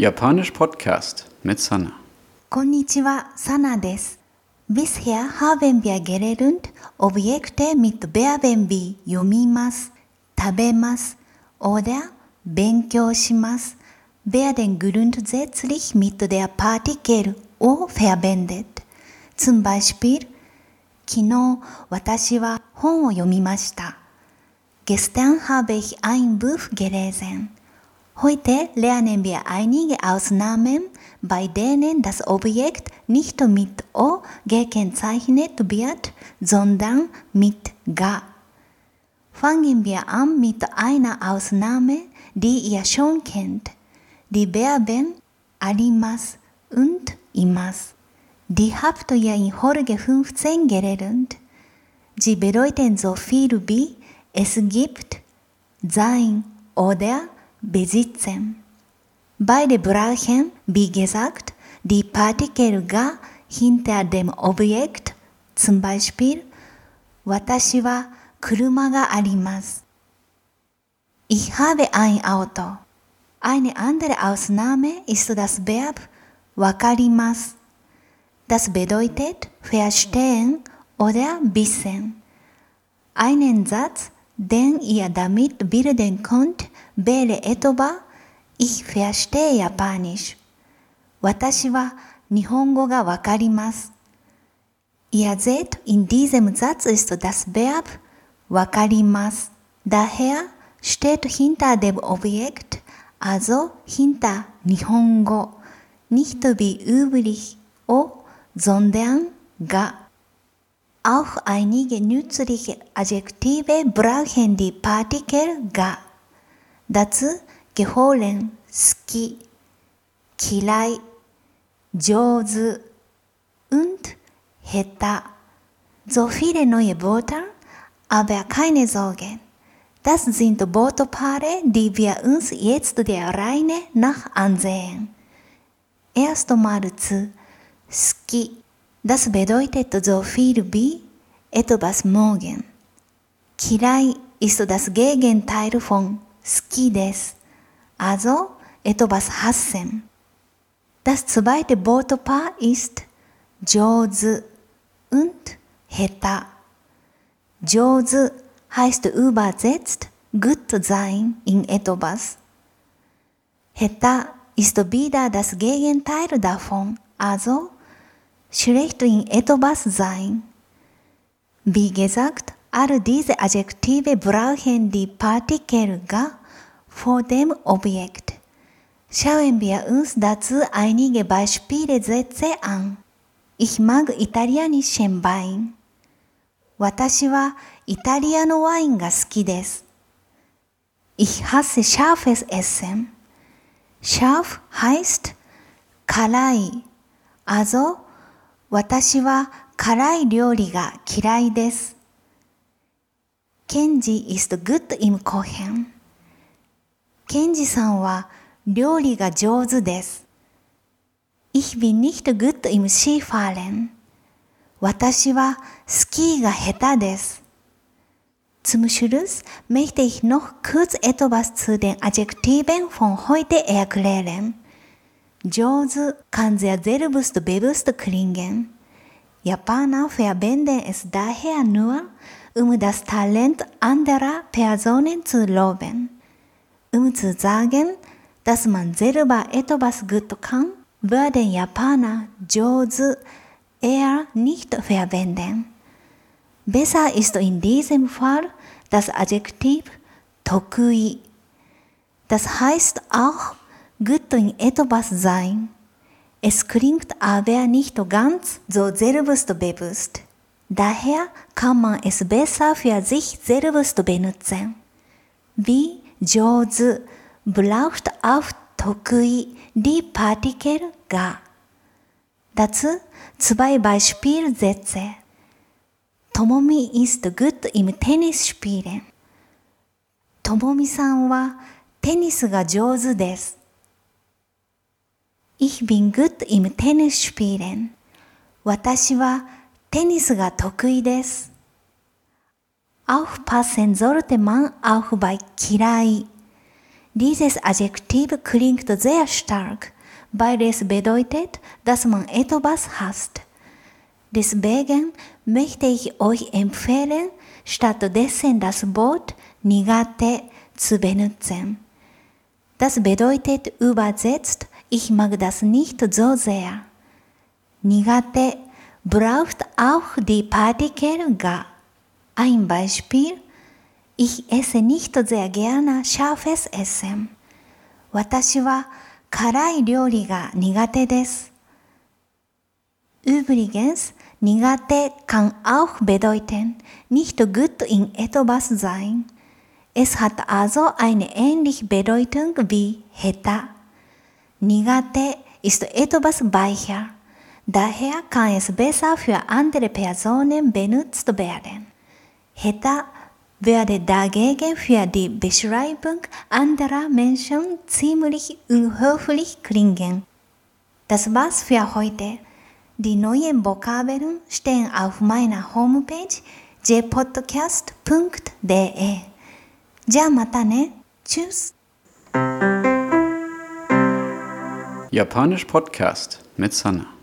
Japanisch Podcast mit Sana. こんにちは、サナです。Bisher haben wir gelernt, Objekte mit Verben wie 読みます、食べます oder 勉強します werden grundsätzlich mit der Partikel O verwendet. Zum Beispiel, 昨日私は本を読みました。Gestern habe ich ein Buch gelesen. Heute lernen wir einige Ausnahmen, bei denen das Objekt nicht mit O gekennzeichnet wird, sondern mit GA. Fangen wir an mit einer Ausnahme, die ihr schon kennt. Die Verben ALIMAS und imas. Die habt ihr in Folge 15 gelernt. Sie bedeuten so viel wie es gibt, sein oder besitzen. Beide brauchen, wie gesagt, die Partikel ga hinter dem Objekt, zum Beispiel, watashi wa kuruma ga arimasu. Ich habe ein Auto. Eine andere Ausnahme ist das Verb wakarimasu. Das bedeutet verstehen oder wissen. Einen Satz Denn ihr damit bilden könnt, wäre etwa Ich verstehe Japanisch. 私は日本語がわかります。Ihr seht, in diesem Satz ist das Verb わかります。Daher steht hinter dem Objekt, also hinter 日本語、nicht wie üblich o, sondern ga. Auch einige nützliche Adjektive brauchen die Partikel ga. Dazu gehören ski, kilai, jozu und heta. So viele neue Wörter, aber keine Sorgen. Das sind Wortpaare, die wir uns jetzt der Reihe nach ansehen. Erstmal zu ski. Das bedeutet so viel wie etwas mögen. 嫌い ist das Gegenteil von 好きです。Also etwas hassen. Das zweite Wortpaar ist 上手 und 下手。上手 heißt übersetzt gut sein in etwas. 下手 ist wieder das Gegenteil davon, also schlecht in etwas sein. Wie gesagt, all diese Adjektive brauchen die Partikel ga vor dem Objekt. Schauen wir uns dazu einige Beispielsätze an. Ich mag italienischen Wein. 私はイタリアのワインが好きです。Ich hasse scharfes Essen. Scharf heißt 辛い。Also 私は辛い料理が嫌いです。ケンジ is the good im Kochen. ケンジさんは料理が上手です。Ich bin nicht gut im Skifahren. 私はスキーが下手です。Zum Schluss möchte ich noch kurz etwas zu den Adjektiven von heute erklären. Jozu kann sehr selbst bewusst klingen. Japaner verwenden es daher nur, um das Talent anderer Personen zu loben. Um zu sagen, dass man selber etwas gut kann, würden Japaner Jozu eher nicht verwenden. Besser ist in diesem Fall das Adjektiv Tokui. Das heißt auch gut in etwas sein. Es klingt aber nicht ganz so selbstbewusst. Daher kann man es besser für sich selbst benutzen. Wie 上手 braucht auf 得意 die Partikel ga. Dazu zwei Beispielsätze. Tomomi ist gut im Tennisspielen. ともみさんはテニスが上手です。Ich bin gut im Tennisspielen. 私はテニスが得意です。Aufpassen sollte man auch bei 嫌い。 Dieses Adjektiv klingt sehr stark, weil es bedeutet, dass man etwas hasst. Deswegen möchte ich euch empfehlen, stattdessen das Wort Nigate zu benutzen. Das bedeutet übersetzt, ich mag das nicht so sehr. Nigate braucht auch die Partikel ga. Ein Beispiel. Ich esse nicht sehr gerne scharfes Essen. 私は辛い料理が苦手です。Übrigens, Nigate kann auch bedeuten, nicht gut in etwas sein. Es hat also eine ähnliche Bedeutung wie Heta. Nigate ist etwas weicher. Daher kann es besser für andere Personen benutzt werden. Heta würde dagegen für die Beschreibung anderer Menschen ziemlich unhöflich klingen. Das war's für heute. Die neuen Vokabeln stehen auf meiner Homepage jpodcast.de. じゃあまたね。Tschüss. Japanisch Podcast mit Sanna.